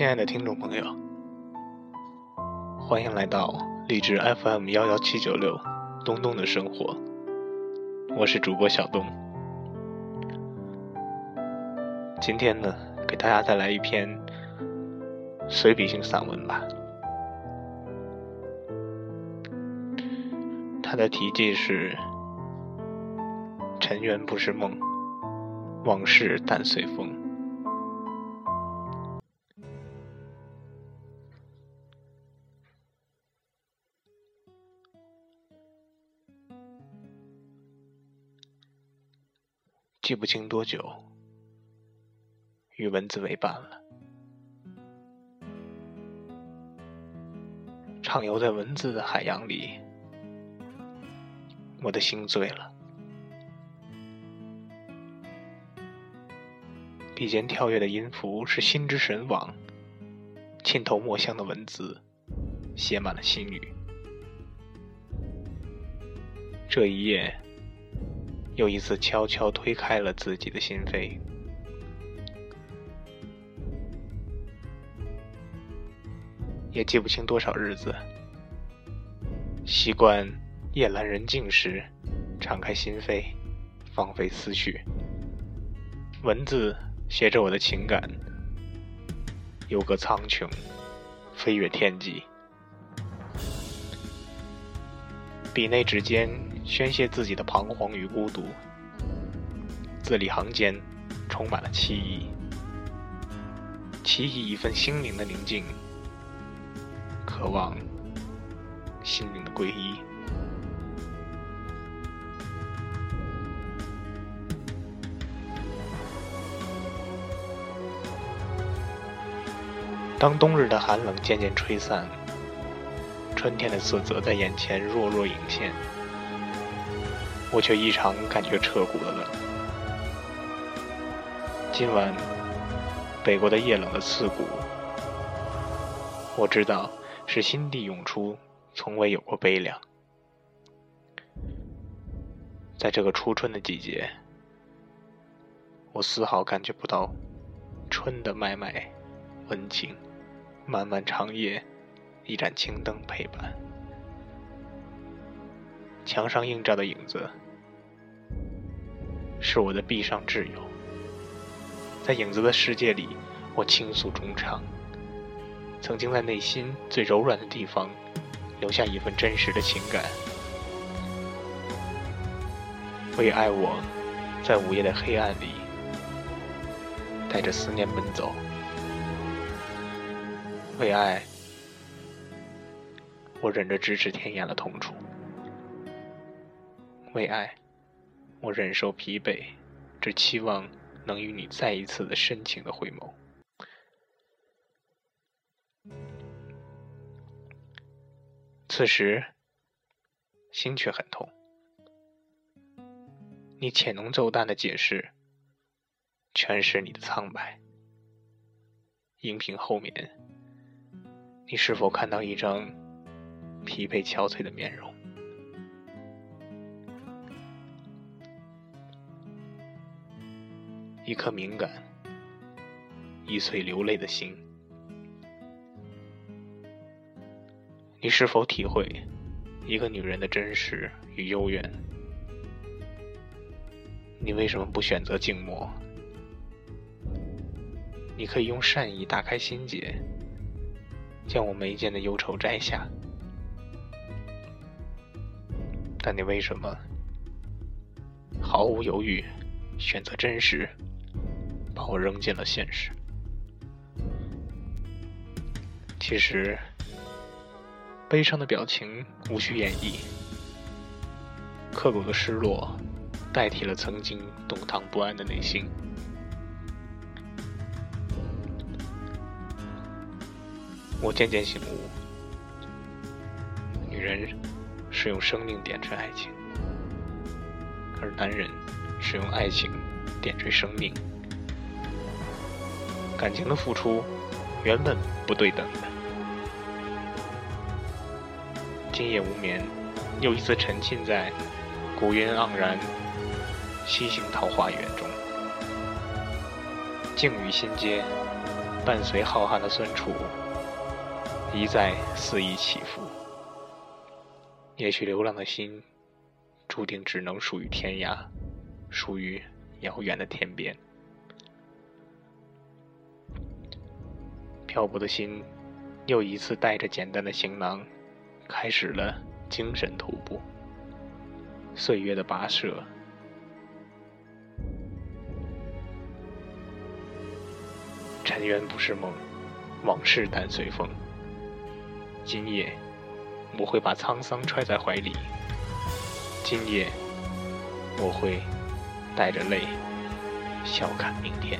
亲爱的听众朋友，欢迎来到荔枝 FM 幺幺七九六东东的生活，我是主播小东。今天呢，给大家带来一篇随笔性散文吧，它的题记是“尘缘不是梦，往事淡随风”。记不清多久，与文字为伴了，畅游在文字的海洋里，我的心醉了。笔尖跳跃的音符是心之神往，浸透墨香的文字写满了心语。这一夜。又一次悄悄推开了自己的心扉，也记不清多少日子。习惯夜阑人静时，敞开心扉，放飞思绪。文字写着我的情感，游个苍穹，飞越天际。笔内指尖宣泄自己的彷徨与孤独，字里行间充满了凄意，凄意一份心灵的宁静，渴望心灵的皈依。当冬日的寒冷渐渐吹散。春天的色泽在眼前若若隐现，我却异常感觉彻骨的冷。今晚，北国的夜冷的刺骨，我知道是心地涌出，从未有过悲凉。在这个初春的季节，我丝毫感觉不到春的脉脉温情，漫漫长夜。一盏青灯陪伴，墙上映照的影子是我的壁上挚友。在影子的世界里，我倾诉衷肠，曾经在内心最柔软的地方留下一份真实的情感，为爱我，在午夜的黑暗里带着思念奔走，为爱。我忍着咫尺天涯的痛楚，为爱，我忍受疲惫，只期望能与你再一次的深情的回眸。此时，心却很痛。你浅浓奏淡的解释，全是你的苍白。荧屏后面，你是否看到一张？疲惫憔悴的面容，一颗敏感、易碎流泪的心。你是否体会一个女人的真实与幽怨？你为什么不选择静默？你可以用善意打开心结，将我眉间的忧愁摘下。但你为什么毫无犹豫选择真实，把我扔进了现实？其实，悲伤的表情无需演绎，刻骨的失落代替了曾经动荡不安的内心。我渐渐醒悟，女人。是用生命点缀爱情，而男人是用爱情点缀生命。感情的付出原本不对等的。今夜无眠，又一次沉浸在古韵盎然、西行桃花源中，静与心间，伴随浩瀚的酸楚，一再肆意起伏。也许流浪的心，注定只能属于天涯，属于遥远的天边。漂泊的心，又一次带着简单的行囊，开始了精神徒步。岁月的跋涉，尘缘不是梦，往事淡随风。今夜。我会把沧桑揣在怀里，今夜我会带着泪笑看明天。